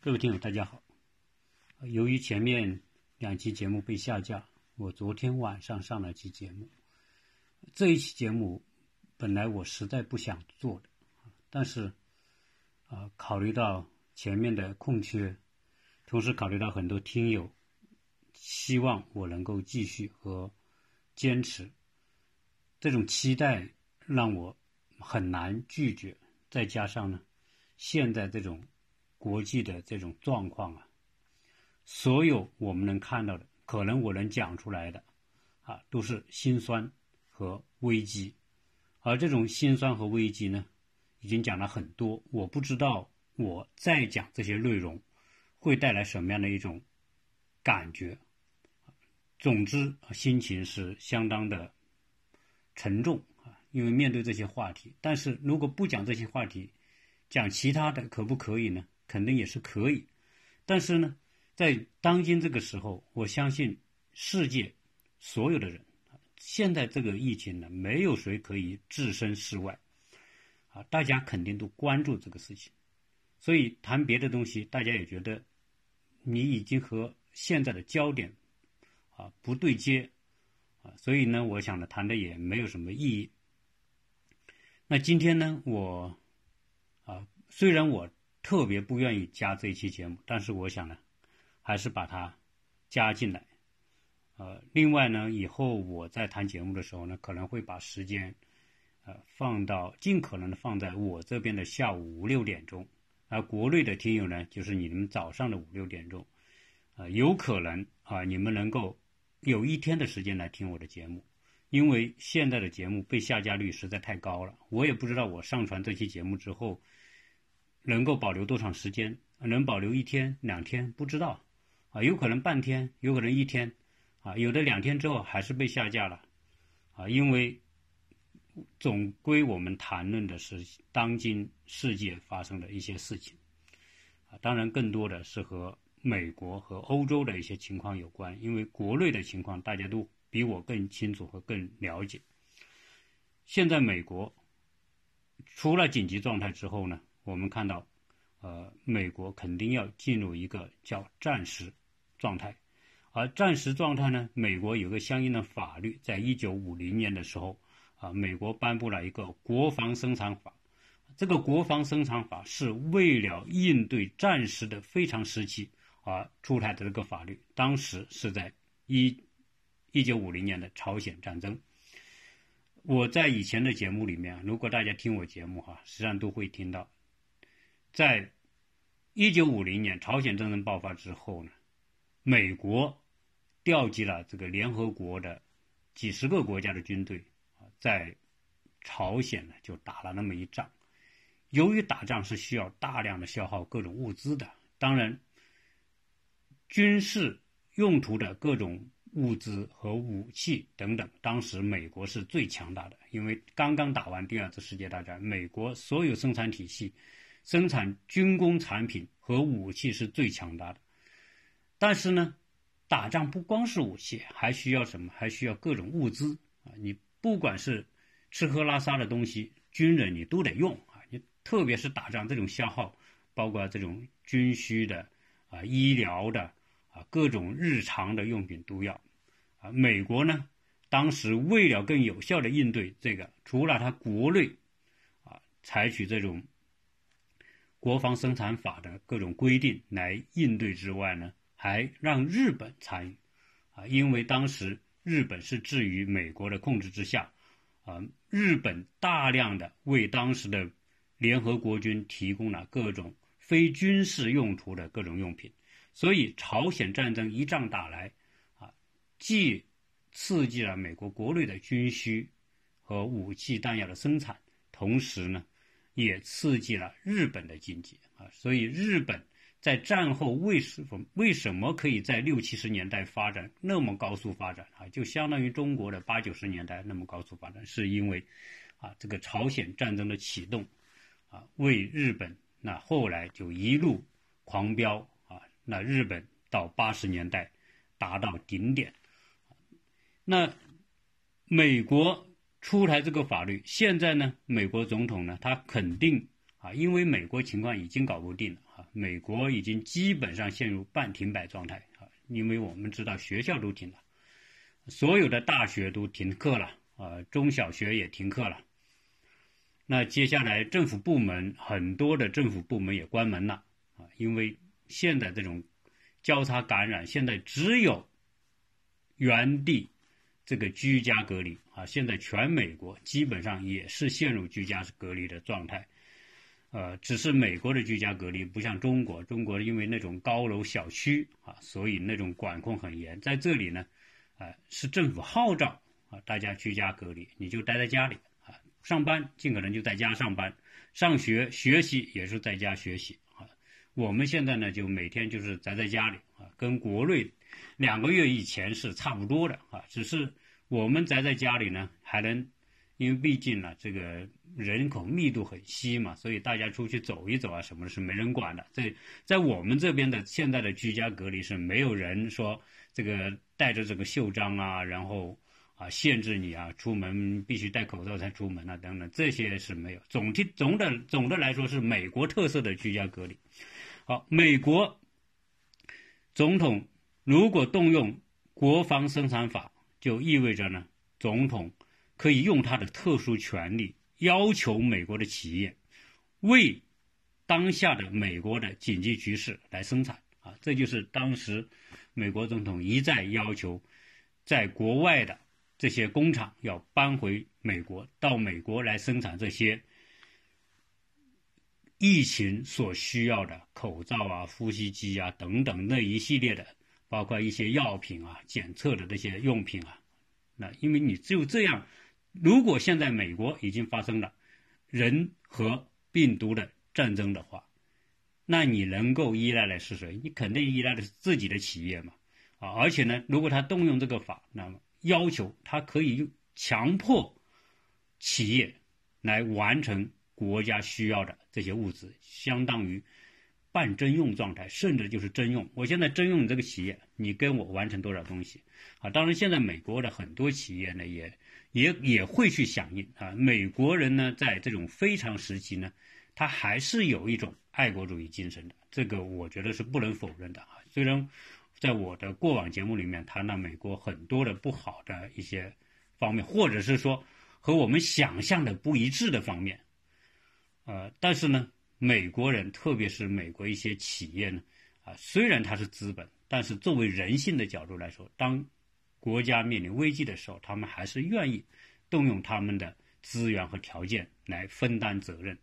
各位听友，大家好。由于前面两期节目被下架，我昨天晚上上了期节目。这一期节目本来我实在不想做的，但是啊，考虑到前面的空缺，同时考虑到很多听友希望我能够继续和坚持，这种期待让我很难拒绝。再加上呢，现在这种。国际的这种状况啊，所有我们能看到的，可能我能讲出来的，啊，都是心酸和危机。而这种心酸和危机呢，已经讲了很多。我不知道我再讲这些内容，会带来什么样的一种感觉。总之，心情是相当的沉重啊，因为面对这些话题。但是如果不讲这些话题，讲其他的，可不可以呢？肯定也是可以，但是呢，在当今这个时候，我相信世界所有的人，现在这个疫情呢，没有谁可以置身事外，啊，大家肯定都关注这个事情，所以谈别的东西，大家也觉得你已经和现在的焦点啊不对接，啊，所以呢，我想呢，谈的也没有什么意义。那今天呢，我啊，虽然我。特别不愿意加这一期节目，但是我想呢，还是把它加进来。呃，另外呢，以后我在谈节目的时候呢，可能会把时间呃放到尽可能的放在我这边的下午五六点钟，而国内的听友呢，就是你们早上的五六点钟。呃，有可能啊，你们能够有一天的时间来听我的节目，因为现在的节目被下架率实在太高了。我也不知道我上传这期节目之后。能够保留多长时间？能保留一天、两天？不知道，啊，有可能半天，有可能一天，啊，有的两天之后还是被下架了，啊，因为总归我们谈论的是当今世界发生的一些事情，啊，当然更多的是和美国和欧洲的一些情况有关，因为国内的情况大家都比我更清楚和更了解。现在美国出了紧急状态之后呢？我们看到，呃，美国肯定要进入一个叫战时状态，而战时状态呢，美国有个相应的法律，在一九五零年的时候，啊，美国颁布了一个国防生产法。这个国防生产法是为了应对战时的非常时期而出台的这个法律。当时是在一一九五零年的朝鲜战争。我在以前的节目里面，如果大家听我节目哈，实际上都会听到。在一九五零年朝鲜战争爆发之后呢，美国调集了这个联合国的几十个国家的军队啊，在朝鲜呢就打了那么一仗。由于打仗是需要大量的消耗各种物资的，当然军事用途的各种物资和武器等等，当时美国是最强大的，因为刚刚打完第二次世界大战，美国所有生产体系。生产军工产品和武器是最强大的，但是呢，打仗不光是武器，还需要什么？还需要各种物资啊！你不管是吃喝拉撒的东西，军人你都得用啊！你特别是打仗这种消耗，包括这种军需的啊、医疗的啊、各种日常的用品都要啊。美国呢，当时为了更有效的应对这个，除了他国内啊采取这种。国防生产法的各种规定来应对之外呢，还让日本参与，啊，因为当时日本是置于美国的控制之下，啊，日本大量的为当时的联合国军提供了各种非军事用途的各种用品，所以朝鲜战争一仗打来，啊，既刺激了美国国内的军需和武器弹药的生产，同时呢。也刺激了日本的经济啊，所以日本在战后为什么为什么可以在六七十年代发展那么高速发展啊？就相当于中国的八九十年代那么高速发展，是因为啊这个朝鲜战争的启动啊，为日本那后来就一路狂飙啊，那日本到八十年代达到顶点，那美国。出台这个法律，现在呢，美国总统呢，他肯定啊，因为美国情况已经搞不定了啊，美国已经基本上陷入半停摆状态啊，因为我们知道学校都停了，所有的大学都停课了啊，中小学也停课了。那接下来政府部门很多的政府部门也关门了啊，因为现在这种交叉感染，现在只有原地这个居家隔离啊，现在全美国基本上也是陷入居家隔离的状态。呃，只是美国的居家隔离不像中国，中国因为那种高楼小区啊，所以那种管控很严。在这里呢，啊，是政府号召啊，大家居家隔离，你就待在家里啊，上班尽可能就在家上班，上学学习也是在家学习啊。我们现在呢，就每天就是宅在家里啊，跟国内两个月以前是差不多的啊，只是我们宅在家里呢，还能。因为毕竟呢，这个人口密度很稀嘛，所以大家出去走一走啊，什么的是没人管的。在在我们这边的现在的居家隔离是没有人说这个带着这个袖章啊，然后啊限制你啊出门必须戴口罩才出门啊等等，这些是没有。总体总的总的来说是美国特色的居家隔离。好，美国总统如果动用国防生产法，就意味着呢总统。可以用他的特殊权利要求美国的企业为当下的美国的紧急局势来生产啊，这就是当时美国总统一再要求在国外的这些工厂要搬回美国，到美国来生产这些疫情所需要的口罩啊、呼吸机啊等等那一系列的，包括一些药品啊、检测的这些用品啊，那因为你只有这样。如果现在美国已经发生了人和病毒的战争的话，那你能够依赖的是谁？你肯定依赖的是自己的企业嘛，啊！而且呢，如果他动用这个法，那么要求他可以强迫企业来完成国家需要的这些物资，相当于半征用状态，甚至就是征用。我现在征用你这个企业，你跟我完成多少东西？啊！当然，现在美国的很多企业呢也。也也会去响应啊！美国人呢，在这种非常时期呢，他还是有一种爱国主义精神的，这个我觉得是不能否认的啊。虽然在我的过往节目里面谈到美国很多的不好的一些方面，或者是说和我们想象的不一致的方面，呃，但是呢，美国人特别是美国一些企业呢，啊，虽然它是资本，但是作为人性的角度来说，当国家面临危机的时候，他们还是愿意动用他们的资源和条件来分担责任，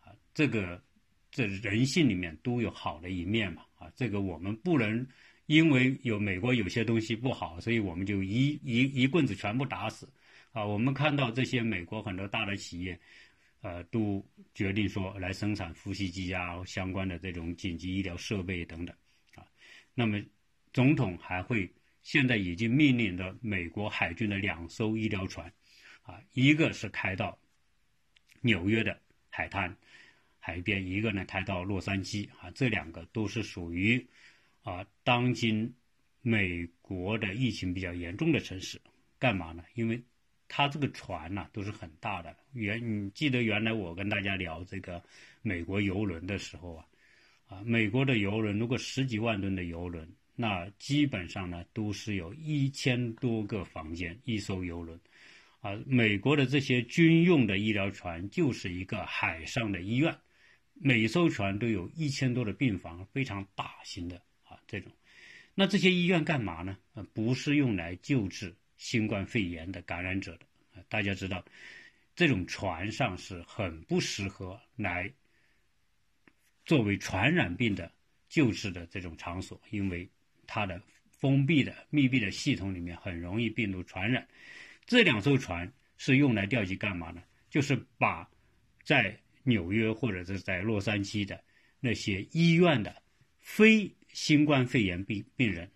啊，这个这人性里面都有好的一面嘛，啊，这个我们不能因为有美国有些东西不好，所以我们就一一一棍子全部打死，啊，我们看到这些美国很多大的企业，呃，都决定说来生产呼吸机啊相关的这种紧急医疗设备等等，啊，那么总统还会。现在已经命令的美国海军的两艘医疗船，啊，一个是开到纽约的海滩海边，一个呢开到洛杉矶，啊，这两个都是属于啊当今美国的疫情比较严重的城市。干嘛呢？因为它这个船呢都是很大的。原你记得原来我跟大家聊这个美国游轮的时候啊，啊，美国的游轮如果十几万吨的游轮。那基本上呢，都是有一千多个房间，一艘游轮，啊，美国的这些军用的医疗船就是一个海上的医院，每艘船都有一千多的病房，非常大型的啊这种。那这些医院干嘛呢？呃，不是用来救治新冠肺炎的感染者的。大家知道，这种船上是很不适合来作为传染病的救治的这种场所，因为。它的封闭的、密闭的系统里面很容易病毒传染。这两艘船是用来调集干嘛呢？就是把在纽约或者是在洛杉矶的那些医院的非新冠肺炎病病人，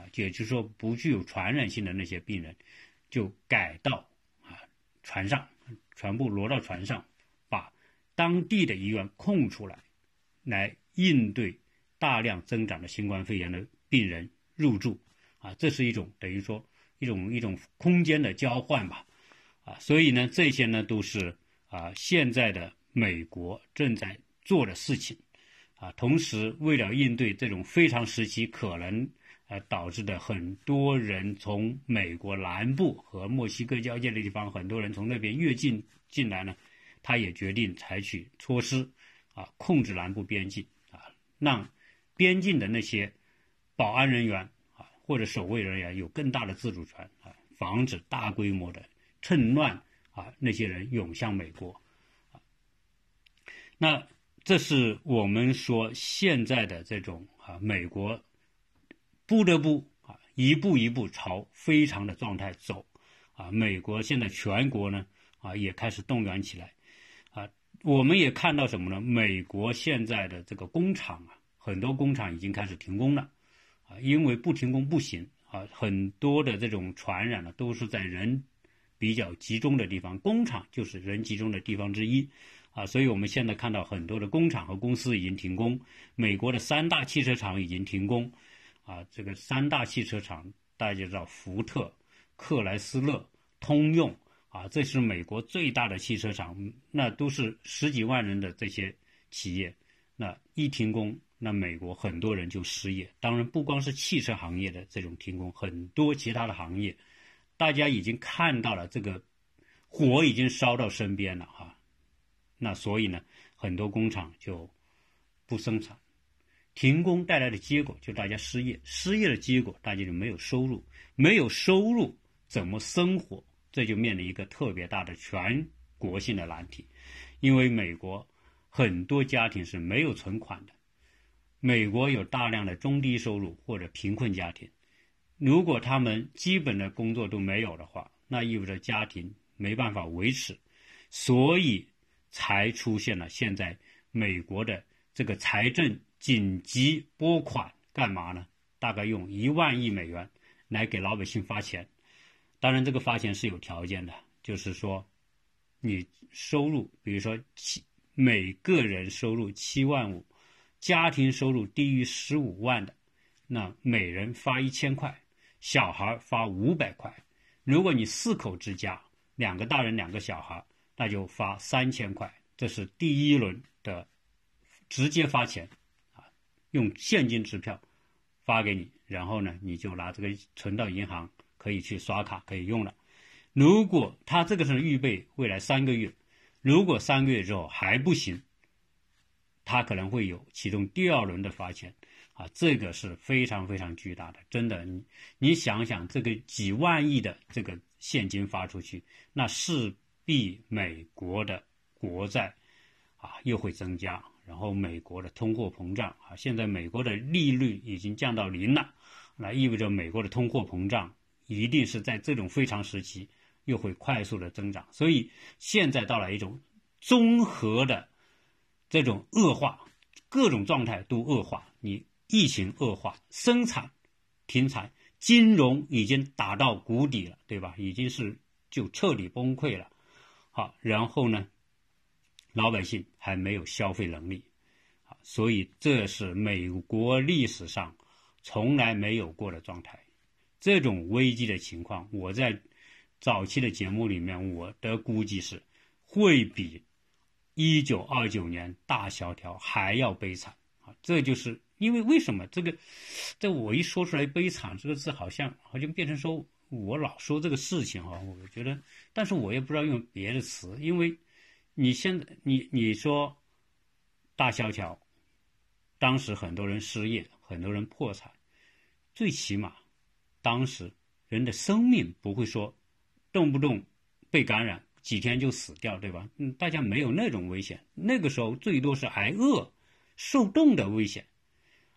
啊，也就是说不具有传染性的那些病人，就改到啊船上，全部挪到船上，把当地的医院空出来，来应对大量增长的新冠肺炎的。病人入住，啊，这是一种等于说一种一种空间的交换吧，啊，所以呢，这些呢都是啊现在的美国正在做的事情，啊，同时为了应对这种非常时期可能呃导致的很多人从美国南部和墨西哥交界的地方，很多人从那边越境进来呢，他也决定采取措施啊，控制南部边境啊，让边境的那些保安人员啊或者守卫人员有更大的自主权啊，防止大规模的趁乱啊那些人涌向美国啊，那。这是我们说现在的这种啊，美国不得不啊一步一步朝非常的状态走啊。美国现在全国呢啊也开始动员起来啊。我们也看到什么呢？美国现在的这个工厂啊，很多工厂已经开始停工了啊，因为不停工不行啊。很多的这种传染呢，都是在人比较集中的地方，工厂就是人集中的地方之一。啊，所以我们现在看到很多的工厂和公司已经停工，美国的三大汽车厂已经停工，啊，这个三大汽车厂大家知道，福特、克莱斯勒、通用，啊，这是美国最大的汽车厂，那都是十几万人的这些企业，那一停工，那美国很多人就失业。当然，不光是汽车行业的这种停工，很多其他的行业，大家已经看到了这个火已经烧到身边了，哈。那所以呢，很多工厂就不生产，停工带来的结果就大家失业，失业的结果大家就没有收入，没有收入怎么生活？这就面临一个特别大的全国性的难题，因为美国很多家庭是没有存款的，美国有大量的中低收入或者贫困家庭，如果他们基本的工作都没有的话，那意味着家庭没办法维持，所以。才出现了现在美国的这个财政紧急拨款，干嘛呢？大概用一万亿美元来给老百姓发钱。当然，这个发钱是有条件的，就是说，你收入，比如说七每个人收入七万五，家庭收入低于十五万的，那每人发一千块，小孩发五百块。如果你四口之家，两个大人两个小孩。那就发三千块，这是第一轮的直接发钱，用现金支票发给你，然后呢，你就拿这个存到银行，可以去刷卡可以用了。如果他这个是预备未来三个月，如果三个月之后还不行，他可能会有启动第二轮的发钱，啊，这个是非常非常巨大的，真的，你你想想这个几万亿的这个现金发出去，那势。必美国的国债啊又会增加，然后美国的通货膨胀啊，现在美国的利率已经降到零了，那意味着美国的通货膨胀一定是在这种非常时期又会快速的增长，所以现在到了一种综合的这种恶化，各种状态都恶化，你疫情恶化，生产停产，金融已经打到谷底了，对吧？已经是就彻底崩溃了。好，然后呢，老百姓还没有消费能力，啊，所以这是美国历史上从来没有过的状态。这种危机的情况，我在早期的节目里面，我的估计是会比一九二九年大萧条还要悲惨啊！这就是因为为什么这个，这我一说出来“悲惨”这个字，好像好像变成说。我老说这个事情哈，我觉得，但是我也不知道用别的词，因为你现在你你说大萧条，当时很多人失业，很多人破产，最起码当时人的生命不会说动不动被感染几天就死掉，对吧？嗯，大家没有那种危险，那个时候最多是挨饿、受冻的危险，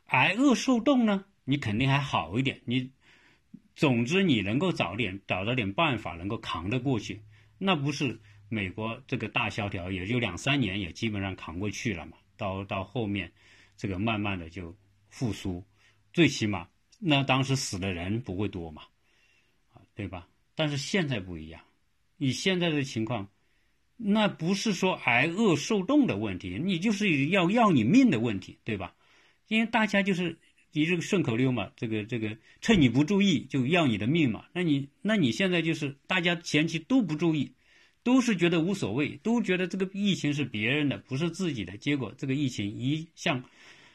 挨饿受冻呢，你肯定还好一点，你。总之，你能够早点找到点办法，能够扛得过去，那不是美国这个大萧条，也就两三年也基本上扛过去了嘛。到到后面，这个慢慢的就复苏，最起码那当时死的人不会多嘛，啊，对吧？但是现在不一样，你现在的情况，那不是说挨饿受冻的问题，你就是要要你命的问题，对吧？因为大家就是。你这个顺口溜嘛，这个这个趁你不注意就要你的命嘛，那你那你现在就是大家前期都不注意，都是觉得无所谓，都觉得这个疫情是别人的，不是自己的。结果这个疫情一向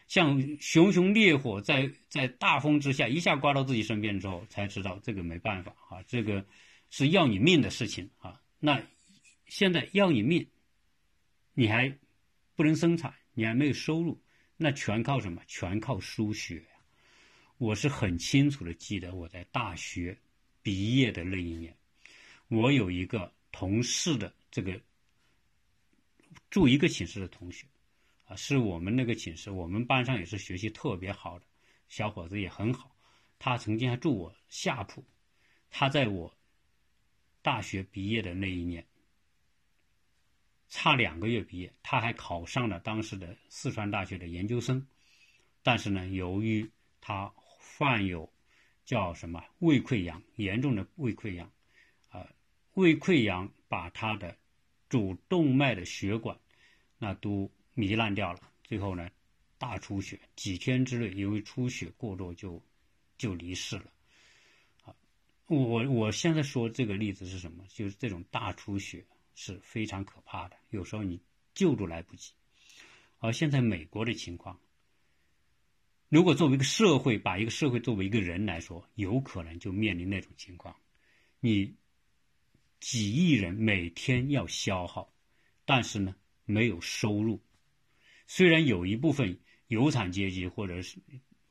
像熊熊烈火在在大风之下一下刮到自己身边之后，才知道这个没办法啊，这个是要你命的事情啊。那现在要你命，你还不能生产，你还没有收入，那全靠什么？全靠输血。我是很清楚的记得我在大学毕业的那一年，我有一个同事的这个住一个寝室的同学。啊，是我们那个寝室，我们班上也是学习特别好的小伙子，也很好。他曾经还住我下铺。他在我大学毕业的那一年，差两个月毕业，他还考上了当时的四川大学的研究生。但是呢，由于他患有叫什么胃溃疡，严重的胃溃疡，胃溃疡把他的主动脉的血管那都。糜烂掉了，最后呢，大出血，几天之内因为出血过多就就离世了。啊，我我现在说这个例子是什么？就是这种大出血是非常可怕的，有时候你救都来不及。而现在美国的情况，如果作为一个社会，把一个社会作为一个人来说，有可能就面临那种情况：你几亿人每天要消耗，但是呢没有收入。虽然有一部分有产阶级或者是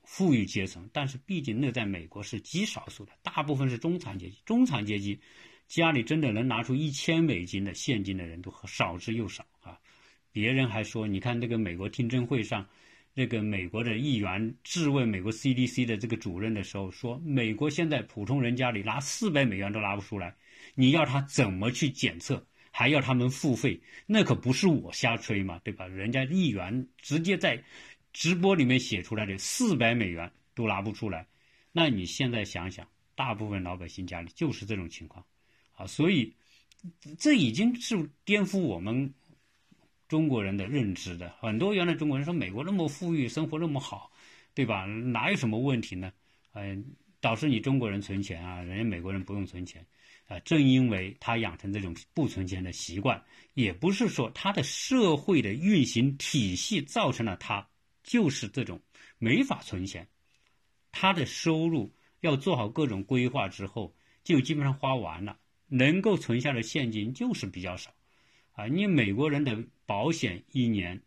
富裕阶层，但是毕竟那在美国是极少数的，大部分是中产阶级。中产阶级家里真的能拿出一千美金的现金的人都少之又少啊！别人还说，你看那个美国听证会上，那个美国的议员质问美国 CDC 的这个主任的时候，说美国现在普通人家里拿四百美元都拿不出来，你要他怎么去检测？还要他们付费，那可不是我瞎吹嘛，对吧？人家议员直接在直播里面写出来的四百美元都拿不出来，那你现在想想，大部分老百姓家里就是这种情况，啊，所以这已经是颠覆我们中国人的认知的。很多原来中国人说美国那么富裕，生活那么好，对吧？哪有什么问题呢？嗯，导致你中国人存钱啊，人家美国人不用存钱。啊，正因为他养成这种不存钱的习惯，也不是说他的社会的运行体系造成了他就是这种没法存钱，他的收入要做好各种规划之后，就基本上花完了，能够存下的现金就是比较少，啊，你美国人的保险一年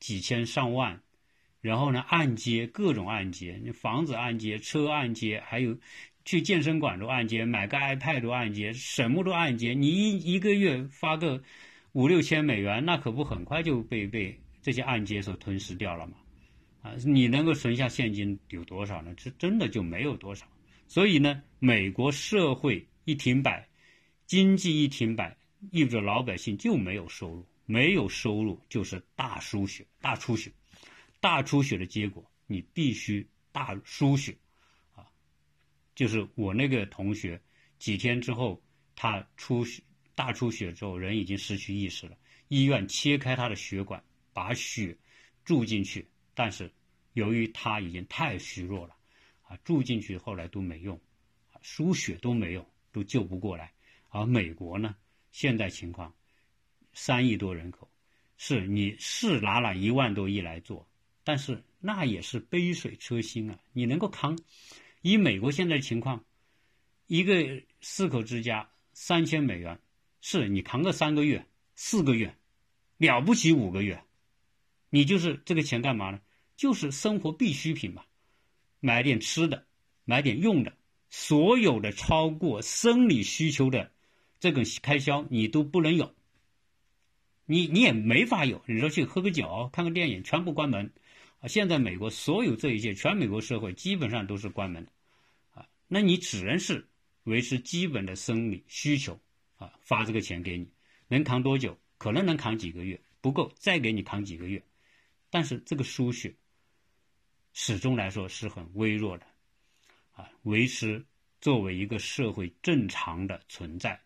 几千上万，然后呢按揭各种按揭，你房子按揭、车按揭，还有。去健身馆都按揭，买个 iPad 都按揭，什么都按揭。你一一个月发个五六千美元，那可不很快就被被这些按揭所吞噬掉了吗？啊，你能够存下现金有多少呢？这真的就没有多少。所以呢，美国社会一停摆，经济一停摆，意味着老百姓就没有收入，没有收入就是大输血、大出血，大出血的结果，你必须大输血。就是我那个同学，几天之后他出血大出血之后，人已经失去意识了。医院切开他的血管，把血注进去，但是由于他已经太虚弱了，啊，注进去后来都没用，啊，输血都没用，都救不过来。而美国呢，现在情况，三亿多人口，是你是拿了一万多亿来做，但是那也是杯水车薪啊，你能够扛。以美国现在的情况，一个四口之家三千美元，是你扛个三个月、四个月，了不起五个月，你就是这个钱干嘛呢？就是生活必需品嘛，买点吃的，买点用的，所有的超过生理需求的这种开销你都不能有，你你也没法有。你说去喝个酒、看个电影，全部关门。啊，现在美国所有这一切，全美国社会基本上都是关门的，那你只能是维持基本的生理需求，啊，发这个钱给你，能扛多久？可能能扛几个月，不够再给你扛几个月，但是这个输血始终来说是很微弱的，啊，维持作为一个社会正常的存在，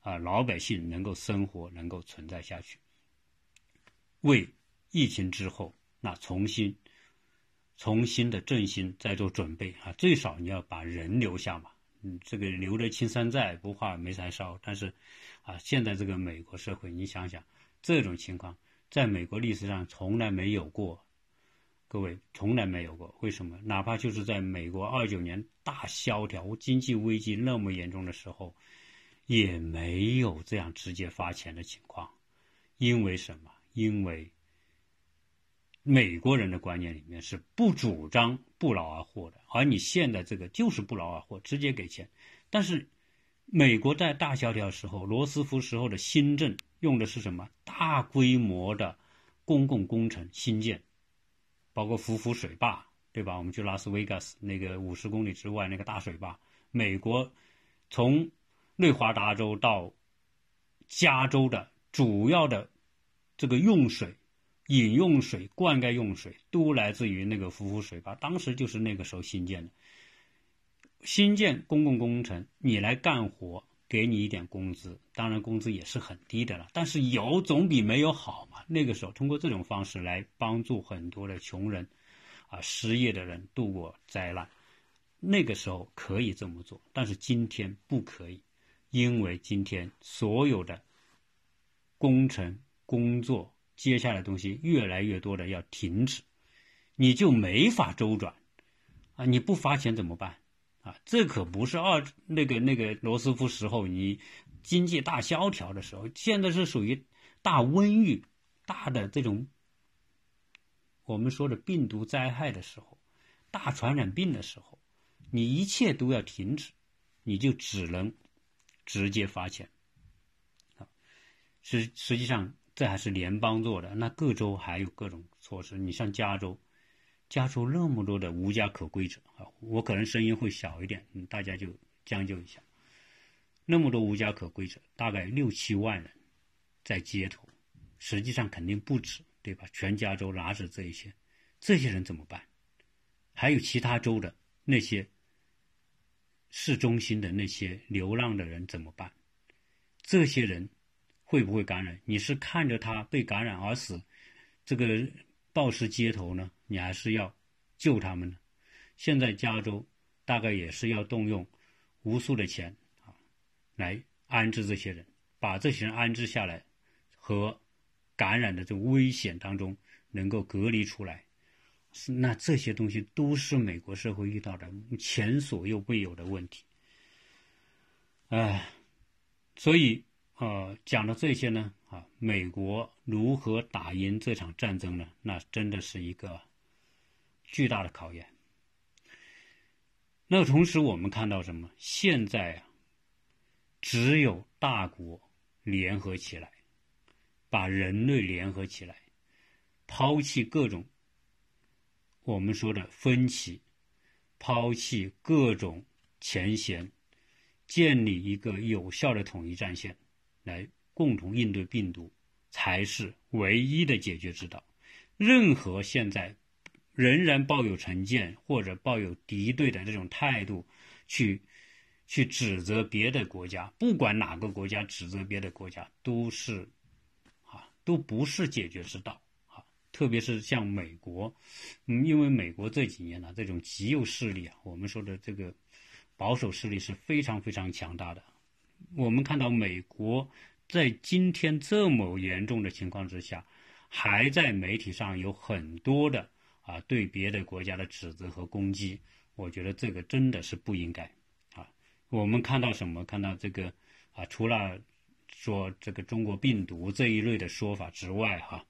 啊，老百姓能够生活，能够存在下去，为疫情之后。那重新、重新的振兴，再做准备啊！最少你要把人留下嘛。嗯，这个留得青山在，不怕没柴烧。但是，啊，现在这个美国社会，你想想，这种情况在美国历史上从来没有过，各位从来没有过。为什么？哪怕就是在美国二九年大萧条、经济危机那么严重的时候，也没有这样直接发钱的情况。因为什么？因为美国人的观念里面是不主张不劳而获的，而你现在这个就是不劳而获，直接给钱。但是美国在大萧条时候，罗斯福时候的新政用的是什么？大规模的公共工程新建。包括浮浮水坝，对吧？我们去拉斯维加斯那个五十公里之外那个大水坝，美国从内华达州到加州的主要的这个用水、饮用水、灌溉用水都来自于那个浮浮水坝。当时就是那个时候新建的，新建公共工程，你来干活，给你一点工资，当然工资也是很低的了，但是有总比没有好嘛。那个时候，通过这种方式来帮助很多的穷人，啊，失业的人度过灾难，那个时候可以这么做，但是今天不可以，因为今天所有的工程工作，接下来东西越来越多的要停止，你就没法周转，啊，你不发钱怎么办？啊，这可不是二那个那个罗斯福时候你经济大萧条的时候，现在是属于大瘟疫。大的这种我们说的病毒灾害的时候，大传染病的时候，你一切都要停止，你就只能直接发钱。啊，实实际上这还是联邦做的，那各州还有各种措施。你像加州，加州那么多的无家可归者啊，我可能声音会小一点，大家就将就一下。那么多无家可归者，大概六七万人在街头。实际上肯定不止，对吧？全加州哪止这一些？这些人怎么办？还有其他州的那些市中心的那些流浪的人怎么办？这些人会不会感染？你是看着他被感染而死，这个暴尸街头呢？你还是要救他们呢？现在加州大概也是要动用无数的钱啊，来安置这些人，把这些人安置下来和。感染的这危险当中能够隔离出来，是那这些东西都是美国社会遇到的前所未有的问题。哎，所以呃讲到这些呢啊，美国如何打赢这场战争呢？那真的是一个巨大的考验。那同时我们看到什么？现在啊，只有大国联合起来。把人类联合起来，抛弃各种我们说的分歧，抛弃各种前嫌，建立一个有效的统一战线，来共同应对病毒，才是唯一的解决之道。任何现在仍然抱有成见或者抱有敌对的这种态度，去去指责别的国家，不管哪个国家指责别的国家，都是啊。都不是解决之道啊！特别是像美国，嗯，因为美国这几年呢，这种极右势力啊，我们说的这个保守势力是非常非常强大的。我们看到美国在今天这么严重的情况之下，还在媒体上有很多的啊对别的国家的指责和攻击，我觉得这个真的是不应该啊。我们看到什么？看到这个啊，除了。说这个中国病毒这一类的说法之外，哈，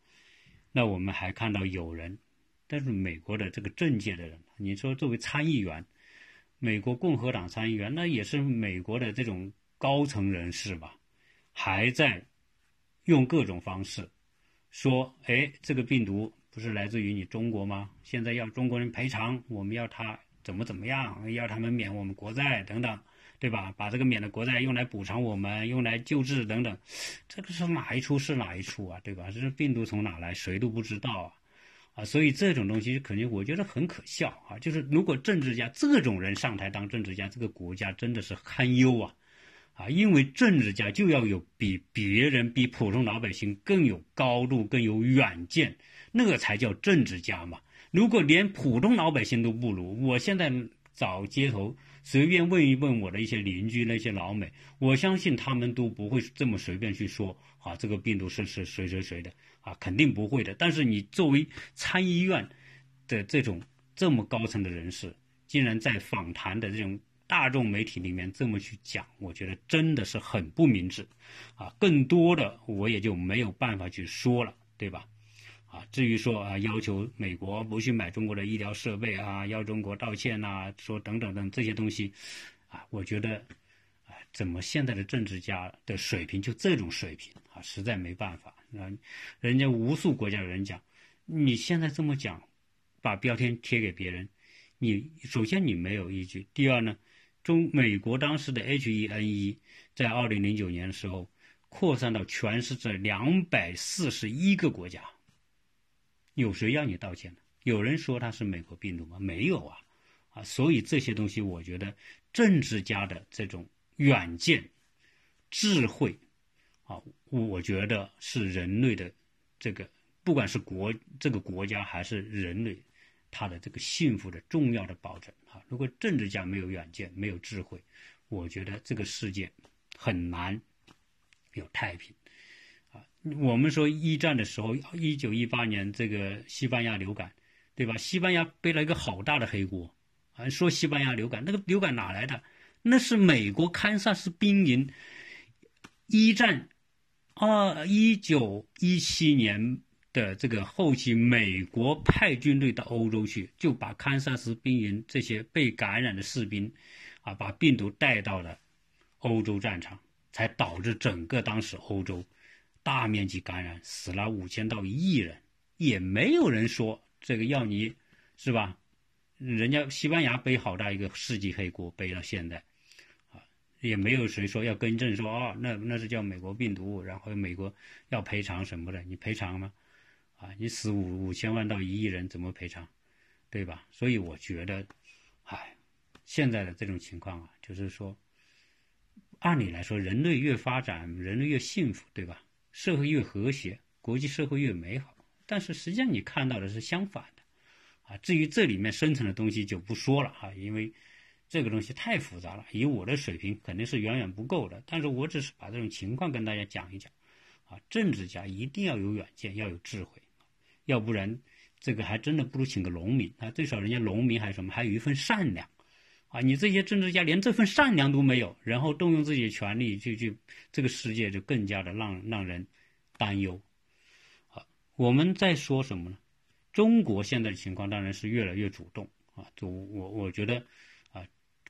那我们还看到有人，但是美国的这个政界的人，你说作为参议员，美国共和党参议员，那也是美国的这种高层人士吧，还在用各种方式说，哎，这个病毒不是来自于你中国吗？现在要中国人赔偿，我们要他怎么怎么样，要他们免我们国债等等。对吧？把这个免的国债用来补偿我们，用来救治等等，这个是哪一出是哪一出啊？对吧？这是病毒从哪来，谁都不知道啊！啊，所以这种东西肯定我觉得很可笑啊！就是如果政治家这种人上台当政治家，这个国家真的是堪忧啊！啊，因为政治家就要有比别人、比普通老百姓更有高度、更有远见，那个才叫政治家嘛！如果连普通老百姓都不如，我现在找街头。随便问一问我的一些邻居，那些老美，我相信他们都不会这么随便去说啊，这个病毒是是谁谁谁的啊，肯定不会的。但是你作为参议院的这种这么高层的人士，竟然在访谈的这种大众媒体里面这么去讲，我觉得真的是很不明智，啊，更多的我也就没有办法去说了，对吧？啊，至于说啊，要求美国不去买中国的医疗设备啊，要中国道歉呐，说等等等这些东西，啊，我觉得，啊，怎么现在的政治家的水平就这种水平啊，实在没办法啊，人家无数国家的人讲，你现在这么讲。把标签贴给别人，你首先你没有依据。第二呢，中美国当时的 H1N1 在二零零九年的时候扩散到全世界两百四十一个国家，有谁要你道歉呢？有人说他是美国病毒吗？没有啊，啊，所以这些东西我觉得政治家的这种远见、智慧，啊，我觉得是人类的这个，不管是国这个国家还是人类。他的这个幸福的重要的保证啊！如果政治家没有远见、没有智慧，我觉得这个世界很难有太平啊！我们说一战的时候，一九一八年这个西班牙流感，对吧？西班牙背了一个好大的黑锅啊！说西班牙流感，那个流感哪来的？那是美国堪萨斯兵营一战二一九一七年。的这个后期，美国派军队到欧洲去，就把堪萨斯兵营这些被感染的士兵，啊，把病毒带到了欧洲战场，才导致整个当时欧洲大面积感染，死了五千到一亿人，也没有人说这个要你，是吧？人家西班牙背好大一个世纪黑锅，背到现在，啊，也没有谁说要更正说啊，那那是叫美国病毒，然后美国要赔偿什么的，你赔偿吗？啊，你死五五千万到一亿人怎么赔偿，对吧？所以我觉得，唉，现在的这种情况啊，就是说，按理来说，人类越发展，人类越幸福，对吧？社会越和谐，国际社会越美好。但是实际上你看到的是相反的，啊，至于这里面深层的东西就不说了哈，因为这个东西太复杂了，以我的水平肯定是远远不够的。但是我只是把这种情况跟大家讲一讲，啊，政治家一定要有远见，要有智慧。要不然，这个还真的不如请个农民啊！最少人家农民还什么，还有一份善良，啊！你这些政治家连这份善良都没有，然后动用自己的权力去去，这个世界就更加的让让人担忧。啊，我们在说什么呢？中国现在的情况当然是越来越主动啊！就我我觉得，啊，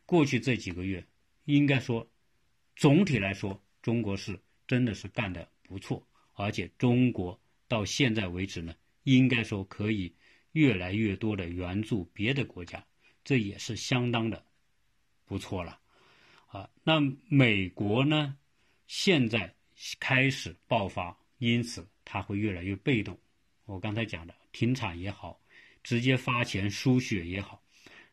过去这几个月，应该说，总体来说，中国是真的是干的不错，而且中国到现在为止呢。应该说可以越来越多的援助别的国家，这也是相当的不错了，啊，那美国呢，现在开始爆发，因此它会越来越被动。我刚才讲的停产也好，直接发钱输血也好，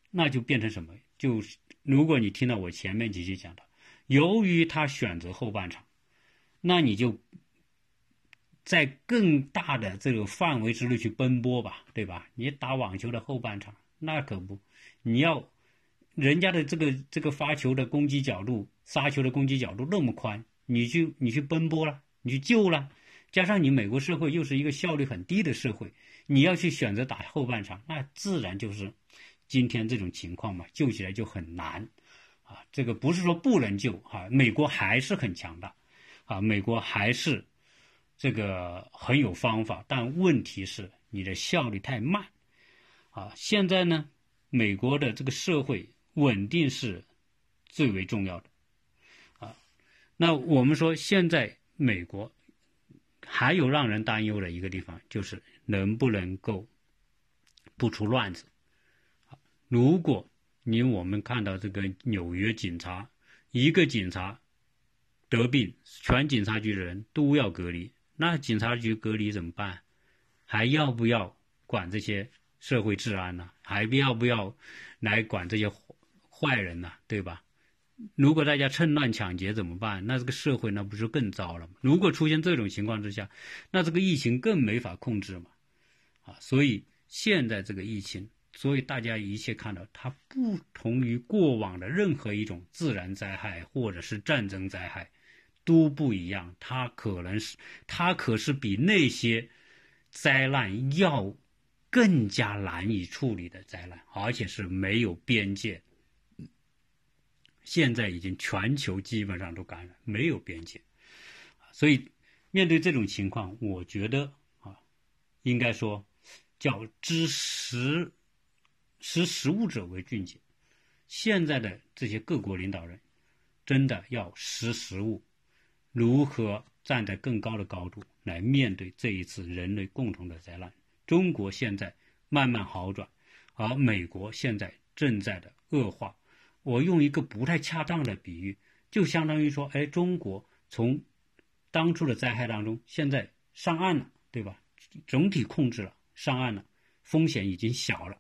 那就变成什么？就是如果你听到我前面几句讲的，由于他选择后半场，那你就。在更大的这个范围之内去奔波吧，对吧？你打网球的后半场，那可不，你要人家的这个这个发球的攻击角度、杀球的攻击角度那么宽，你去你去奔波了，你去救了，加上你美国社会又是一个效率很低的社会，你要去选择打后半场，那自然就是今天这种情况嘛，救起来就很难啊。这个不是说不能救啊，美国还是很强大啊，美国还是。这个很有方法，但问题是你的效率太慢，啊！现在呢，美国的这个社会稳定是最为重要的，啊！那我们说现在美国还有让人担忧的一个地方，就是能不能够不出乱子，如果你我们看到这个纽约警察，一个警察得病，全警察局的人都要隔离。那警察局隔离怎么办？还要不要管这些社会治安呢？还要不要来管这些坏人呢？对吧？如果大家趁乱抢劫怎么办？那这个社会那不是更糟了吗？如果出现这种情况之下，那这个疫情更没法控制嘛。啊，所以现在这个疫情，所以大家一切看到它不同于过往的任何一种自然灾害或者是战争灾害。都不一样，它可能是，它可是比那些灾难要更加难以处理的灾难，而且是没有边界。现在已经全球基本上都感染，没有边界，所以面对这种情况，我觉得啊，应该说叫知识识时务者为俊杰。现在的这些各国领导人真的要识时务，如何站在更高的高度来面对这一次人类共同的灾难？中国现在慢慢好转，而美国现在正在的恶化。我用一个不太恰当的比喻，就相当于说，哎，中国从当初的灾害当中，现在上岸了，对吧？整体控制了，上岸了，风险已经小了，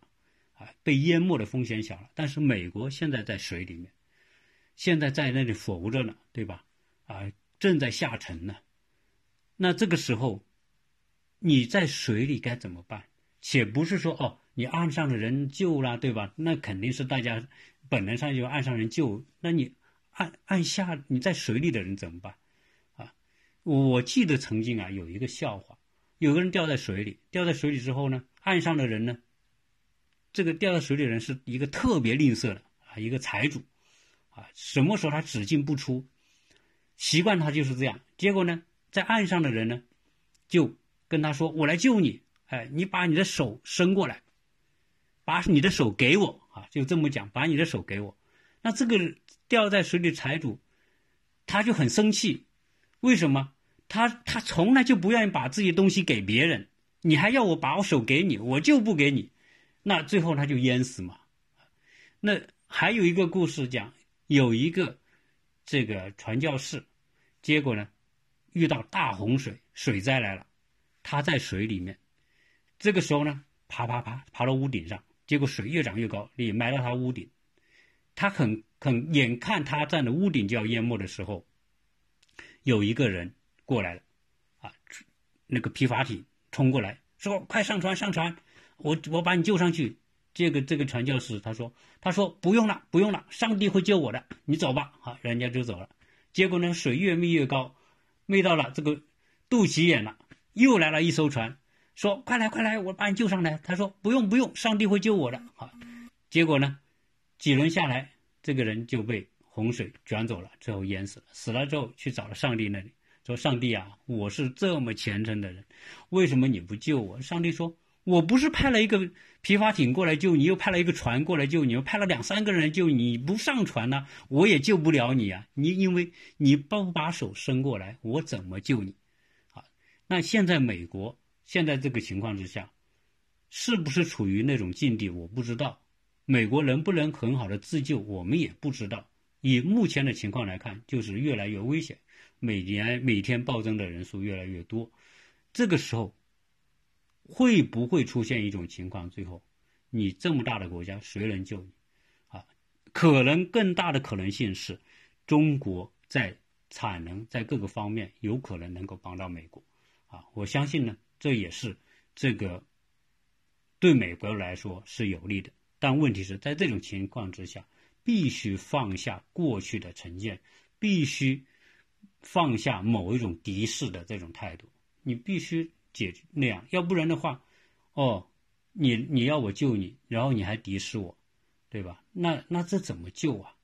啊，被淹没的风险小了。但是美国现在在水里面，现在在那里浮着呢，对吧？啊，正在下沉呢。那这个时候，你在水里该怎么办？且不是说，哦，你岸上的人救了，对吧？那肯定是大家。本能上就岸上人救，那你岸岸下你在水里的人怎么办？啊，我记得曾经啊有一个笑话，有个人掉在水里，掉在水里之后呢，岸上的人呢，这个掉在水里的人是一个特别吝啬的啊一个财主，啊，什么时候他只进不出，习惯他就是这样。结果呢，在岸上的人呢，就跟他说：“我来救你，哎，你把你的手伸过来，把你的手给我。”啊，就这么讲，把你的手给我。那这个掉在水里财主，他就很生气。为什么？他他从来就不愿意把自己东西给别人，你还要我把我手给你，我就不给你。那最后他就淹死嘛。那还有一个故事讲，有一个这个传教士，结果呢遇到大洪水，水灾来了，他在水里面，这个时候呢爬爬爬爬到屋顶上。结果水越涨越高，你埋到他屋顶，他很很眼看他站的屋顶就要淹没的时候，有一个人过来了，啊，那个皮筏艇冲过来，说快上船上船，我我把你救上去。这个这个传教士他说他说不用了不用了，上帝会救我的，你走吧。好，人家就走了。结果呢，水越密越高，灭到了这个肚脐眼了，又来了一艘船。说：“快来，快来，我把你救上来。”他说：“不用，不用，上帝会救我的。”啊，结果呢，几轮下来，这个人就被洪水卷走了，最后淹死了。死了之后，去找了上帝那里，说：“上帝啊，我是这么虔诚的人，为什么你不救我？”上帝说：“我不是派了一个皮划艇过来救你，又派了一个船过来救你，又派了两三个人救你，你不上船呢，我也救不了你啊！你因为你不把手伸过来，我怎么救你？啊，那现在美国。”现在这个情况之下，是不是处于那种境地？我不知道。美国能不能很好的自救，我们也不知道。以目前的情况来看，就是越来越危险，每年每天暴增的人数越来越多。这个时候，会不会出现一种情况？最后，你这么大的国家，谁能救你？啊，可能更大的可能性是，中国在产能在各个方面有可能能够帮到美国。啊，我相信呢。这也是这个对美国来说是有利的，但问题是在这种情况之下，必须放下过去的成见，必须放下某一种敌视的这种态度。你必须解决那样，要不然的话，哦，你你要我救你，然后你还敌视我，对吧？那那这怎么救啊？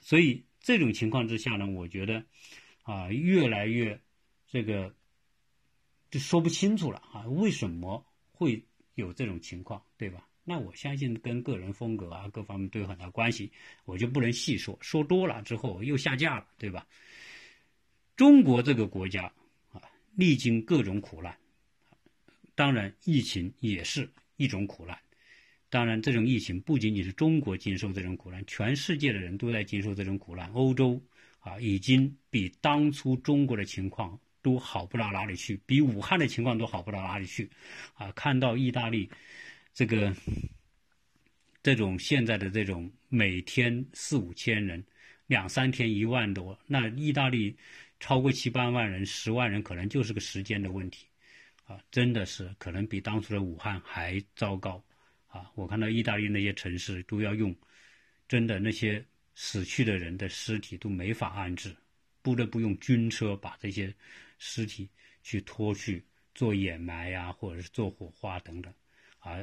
所以这种情况之下呢，我觉得啊，越来越这个。就说不清楚了啊，为什么会有这种情况，对吧？那我相信跟个人风格啊各方面都有很大关系，我就不能细说，说多了之后又下架了，对吧？中国这个国家啊，历经各种苦难，当然疫情也是一种苦难，当然这种疫情不仅仅是中国经受这种苦难，全世界的人都在经受这种苦难，欧洲啊已经比当初中国的情况。都好不到哪里去，比武汉的情况都好不到哪里去，啊！看到意大利这个这种现在的这种每天四五千人，两三天一万多，那意大利超过七八万人、十万人，可能就是个时间的问题，啊！真的是可能比当初的武汉还糟糕，啊！我看到意大利那些城市都要用，真的那些死去的人的尸体都没法安置，不得不用军车把这些。尸体去拖去做掩埋呀，或者是做火化等等，啊，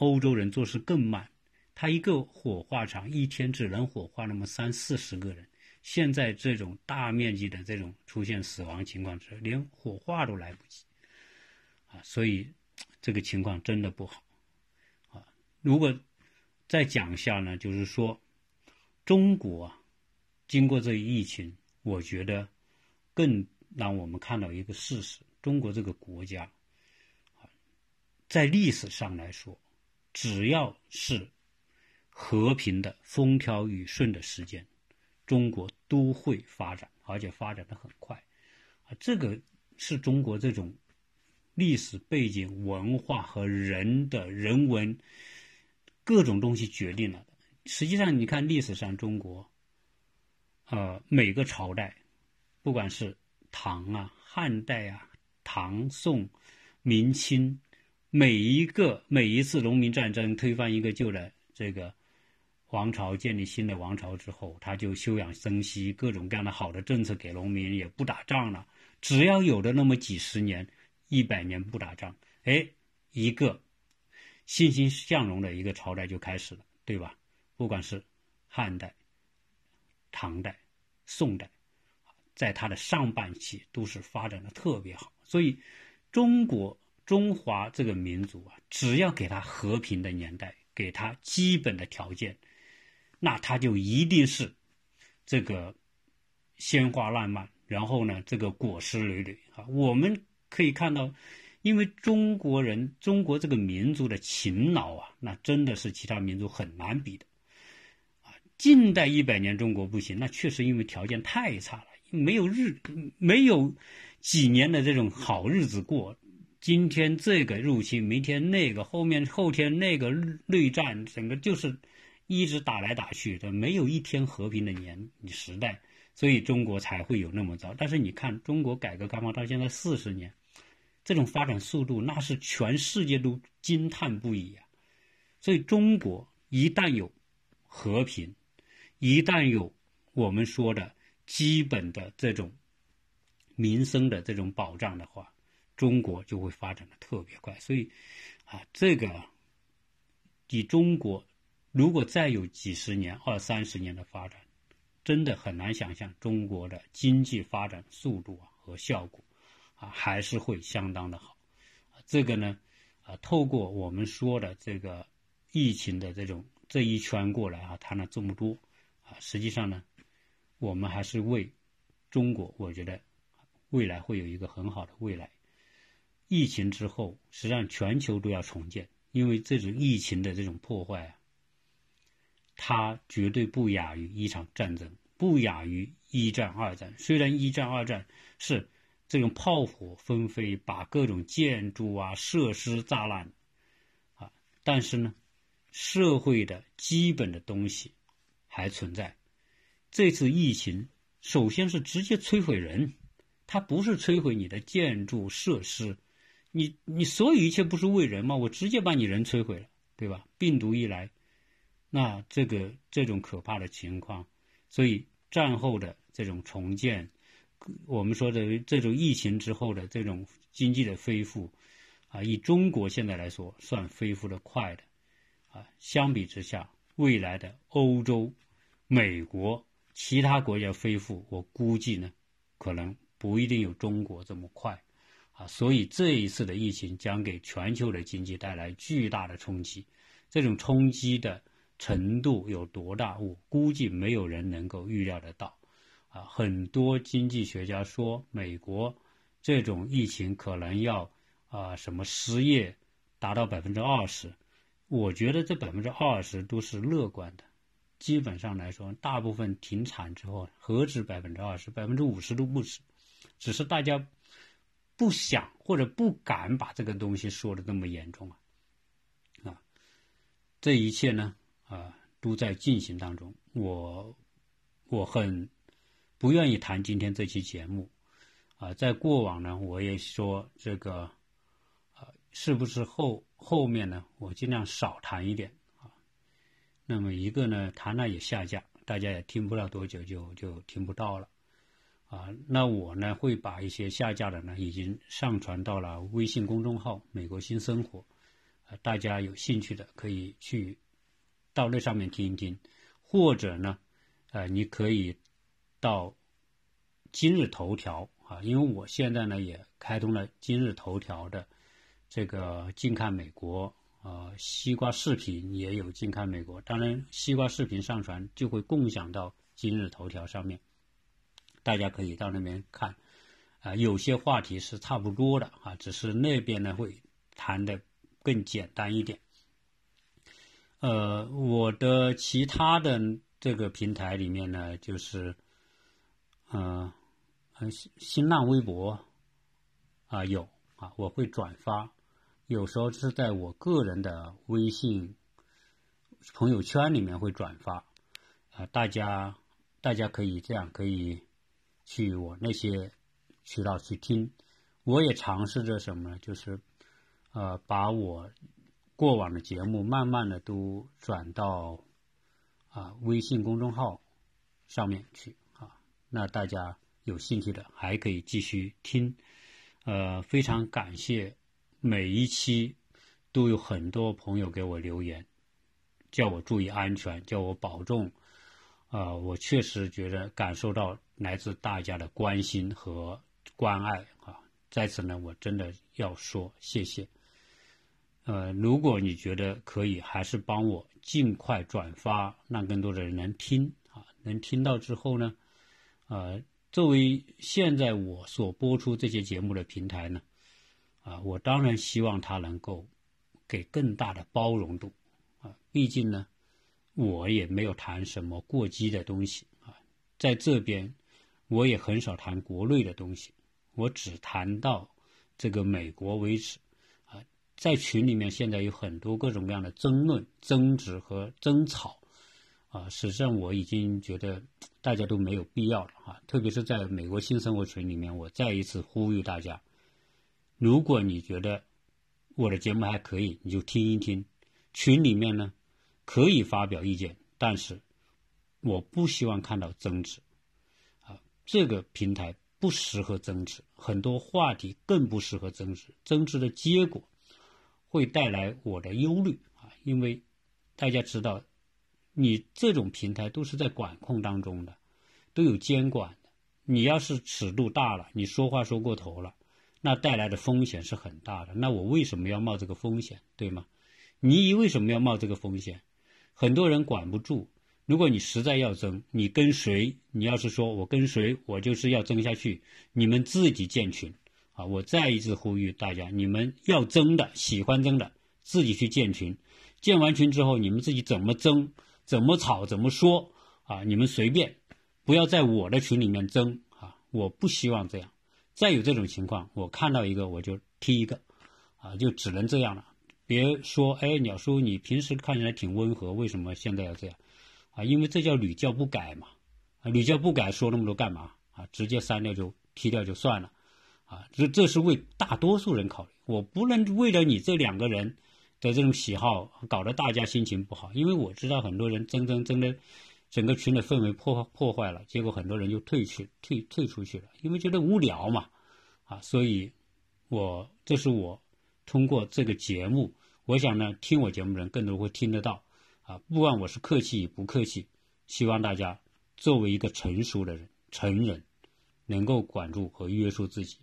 欧洲人做事更慢，他一个火化场一天只能火化那么三四十个人。现在这种大面积的这种出现死亡情况之连火化都来不及，啊，所以这个情况真的不好，啊，如果再讲一下呢，就是说中国啊，经过这一疫情，我觉得更让我们看到一个事实：中国这个国家，啊，在历史上来说，只要是和平的、风调雨顺的时间。中国都会发展，而且发展的很快，啊，这个是中国这种历史背景、文化和人的人文各种东西决定了。实际上，你看历史上中国，呃，每个朝代，不管是唐啊、汉代啊、唐宋、明清，每一个每一次农民战争推翻一个旧的这个。王朝建立新的王朝之后，他就休养生息，各种各样的好的政策给农民，也不打仗了。只要有的那么几十年、一百年不打仗，哎，一个欣欣向荣的一个朝代就开始了，对吧？不管是汉代、唐代、宋代，在它的上半期都是发展的特别好。所以，中国中华这个民族啊，只要给他和平的年代，给他基本的条件。那他就一定是这个鲜花烂漫，然后呢，这个果实累累啊。我们可以看到，因为中国人，中国这个民族的勤劳啊，那真的是其他民族很难比的啊。近代一百年中国不行，那确实因为条件太差了，没有日，没有几年的这种好日子过。今天这个入侵，明天那个，后面后天那个内战，整个就是。一直打来打去的，没有一天和平的年时代，所以中国才会有那么早。但是你看，中国改革开放到现在四十年，这种发展速度，那是全世界都惊叹不已啊！所以中国一旦有和平，一旦有我们说的基本的这种民生的这种保障的话，中国就会发展的特别快。所以啊，这个以中国。如果再有几十年、二三十年的发展，真的很难想象中国的经济发展速度啊和效果，还是会相当的好。这个呢，啊透过我们说的这个疫情的这种这一圈过来啊，谈了这么多，啊实际上呢，我们还是为中国，我觉得未来会有一个很好的未来。疫情之后，实际上全球都要重建，因为这种疫情的这种破坏啊。它绝对不亚于一场战争，不亚于一战、二战。虽然一战、二战是这种炮火纷飞，把各种建筑啊、设施炸烂，啊，但是呢，社会的基本的东西还存在。这次疫情首先是直接摧毁人，它不是摧毁你的建筑设施，你你所有一切不是为人吗？我直接把你人摧毁了，对吧？病毒一来。那这个这种可怕的情况，所以战后的这种重建，我们说的这种疫情之后的这种经济的恢复，啊，以中国现在来说算恢复的快的，啊，相比之下，未来的欧洲、美国其他国家恢复，我估计呢，可能不一定有中国这么快，啊，所以这一次的疫情将给全球的经济带来巨大的冲击，这种冲击的。程度有多大？我估计没有人能够预料得到，啊，很多经济学家说，美国这种疫情可能要啊什么失业达到百分之二十，我觉得这百分之二十都是乐观的，基本上来说，大部分停产之后，何止百分之二十，百分之五十都不止，只是大家不想或者不敢把这个东西说的那么严重啊，啊，这一切呢？啊，都在进行当中。我我很不愿意谈今天这期节目。啊，在过往呢，我也说这个，啊，是不是后后面呢，我尽量少谈一点啊。那么一个呢，谈了也下架，大家也听不了多久就就听不到了。啊，那我呢会把一些下架的呢，已经上传到了微信公众号“美国新生活”。大家有兴趣的可以去到那上面听一听，或者呢，呃，你可以到今日头条啊，因为我现在呢也开通了今日头条的这个近看美国。呃，西瓜视频也有近看美国，当然西瓜视频上传就会共享到今日头条上面，大家可以到那边看。啊，有些话题是差不多的啊，只是那边呢会谈的更简单一点。呃，我的其他的这个平台里面呢，就是，呃，新新浪微博啊有啊，我会转发。有时候是在我个人的微信朋友圈里面会转发，啊，大家大家可以这样，可以去我那些渠道去听。我也尝试着什么呢？就是呃，把我过往的节目慢慢的都转到啊微信公众号上面去。那大家有兴趣的还可以继续听。呃，非常感谢。每一期都有很多朋友给我留言，叫我注意安全，叫我保重。啊，我确实觉得感受到来自大家的关心和关爱啊，在此呢，我真的要说谢谢。呃，如果你觉得可以，还是帮我尽快转发，让更多的人能听啊，能听到之后呢，呃，作为现在我所播出这些节目的平台呢。啊，我当然希望它能够给更大的包容度啊！毕竟呢，我也没有谈什么过激的东西啊，在这边我也很少谈国内的东西，我只谈到这个美国为止啊。在群里面现在有很多各种各样的争论、争执和争吵啊，实际上我已经觉得大家都没有必要了啊！特别是在美国新生活群里面，我再一次呼吁大家。如果你觉得我的节目还可以，你就听一听。群里面呢可以发表意见，但是我不希望看到争执。啊，这个平台不适合争执，很多话题更不适合争执。争执的结果会带来我的忧虑啊，因为大家知道，你这种平台都是在管控当中的，都有监管的。你要是尺度大了，你说话说过头了。那带来的风险是很大的。那我为什么要冒这个风险，对吗？你为什么要冒这个风险？很多人管不住。如果你实在要争，你跟谁？你要是说我跟谁，我就是要争下去。你们自己建群啊！我再一次呼吁大家，你们要争的、喜欢争的，自己去建群。建完群之后，你们自己怎么争、怎么吵、怎么说啊？你们随便，不要在我的群里面争啊！我不希望这样。再有这种情况，我看到一个我就踢一个，啊，就只能这样了。别说，哎，鸟叔，你平时看起来挺温和，为什么现在要这样？啊，因为这叫屡教不改嘛。啊，屡教不改，说那么多干嘛？啊，直接删掉就踢掉就算了。啊，这这是为大多数人考虑，我不能为了你这两个人的这种喜好，搞得大家心情不好。因为我知道很多人真真真的。整个群的氛围破破坏了，结果很多人就退去退退出去了，因为觉得无聊嘛，啊，所以，我这是我通过这个节目，我想呢，听我节目的人更多会听得到，啊，不管我是客气与不客气，希望大家作为一个成熟的人、成人，能够管住和约束自己，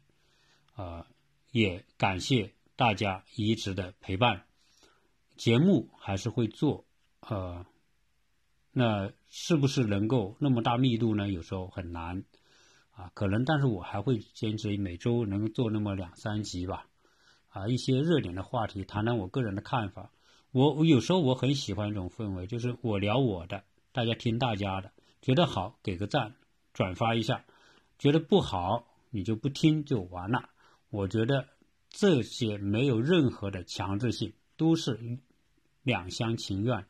啊，也感谢大家一直的陪伴，节目还是会做，呃。那是不是能够那么大密度呢？有时候很难，啊，可能，但是我还会坚持每周能做那么两三集吧，啊，一些热点的话题，谈谈我个人的看法。我有时候我很喜欢一种氛围，就是我聊我的，大家听大家的，觉得好给个赞，转发一下，觉得不好你就不听就完了。我觉得这些没有任何的强制性，都是两厢情愿。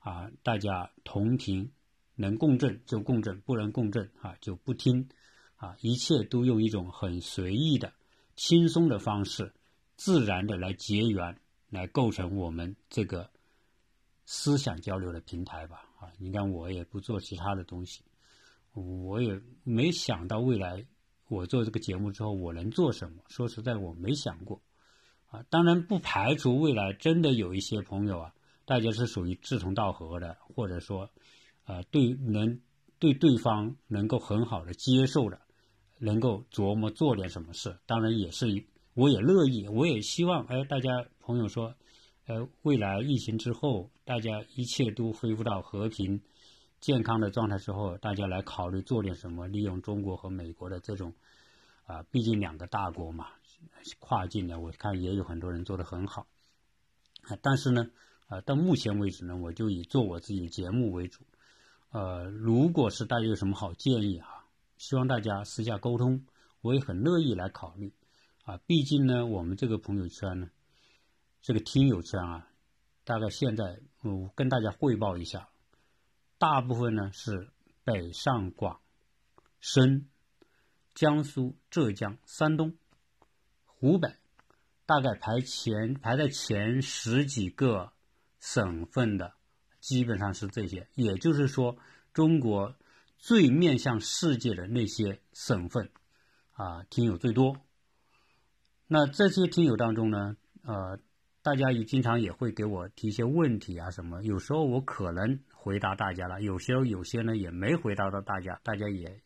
啊，大家同频，能共振就共振，不能共振啊就不听，啊，一切都用一种很随意的、轻松的方式，自然的来结缘，来构成我们这个思想交流的平台吧。啊，你看我也不做其他的东西，我也没想到未来我做这个节目之后我能做什么。说实在，我没想过，啊，当然不排除未来真的有一些朋友啊，大家是属于志同道合的，或者说，啊，对能对对方能够很好的接受的，能够琢磨做点什么事。当然也是，我也乐意，我也希望，哎，大家朋友说，呃，未来疫情之后，大家一切都恢复到和平、健康的状态之后，大家来考虑做点什么，利用中国和美国的这种，啊，毕竟两个大国嘛。跨境的，我看也有很多人做得很好，啊，但是呢，啊，到目前为止呢，我就以做我自己的节目为主，呃，如果是大家有什么好建议哈，希望大家私下沟通，我也很乐意来考虑，啊，毕竟呢，我们这个朋友圈呢，这个听友圈啊，大概现在我跟大家汇报一下，大部分呢是北上广深、江苏、浙江、山东。湖北大概排前排在前十几个省份的，基本上是这些。也就是说，中国最面向世界的那些省份，啊，听友最多。那这些听友当中呢，呃，大家也经常也会给我提一些问题啊什么。有时候我可能回答大家了，有时候有些呢也没回答到大家，大家也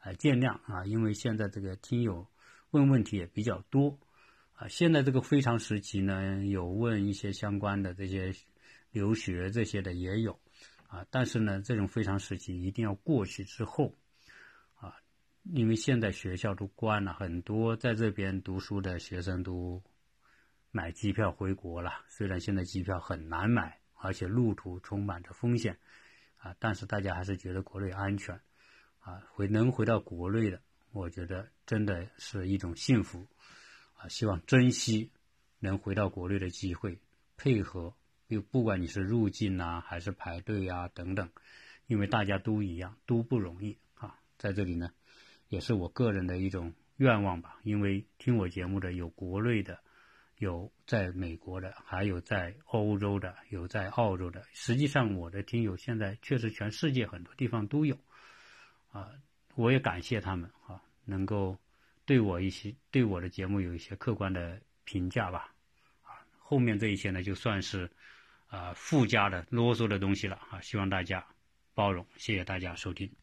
呃见谅啊，因为现在这个听友。问问题也比较多，啊，现在这个非常时期呢，有问一些相关的这些留学这些的也有，啊，但是呢，这种非常时期一定要过去之后，啊，因为现在学校都关了，很多在这边读书的学生都买机票回国了。虽然现在机票很难买，而且路途充满着风险，啊，但是大家还是觉得国内安全，啊，回能回到国内的。我觉得真的是一种幸福，啊，希望珍惜能回到国内的机会，配合，又不管你是入境啊，还是排队啊等等，因为大家都一样，都不容易啊。在这里呢，也是我个人的一种愿望吧。因为听我节目的有国内的，有在美国的，还有在欧洲的，有在澳洲的。实际上，我的听友现在确实全世界很多地方都有，啊。我也感谢他们啊，能够对我一些对我的节目有一些客观的评价吧，啊，后面这一些呢就算是啊附加的啰嗦的东西了啊，希望大家包容，谢谢大家收听。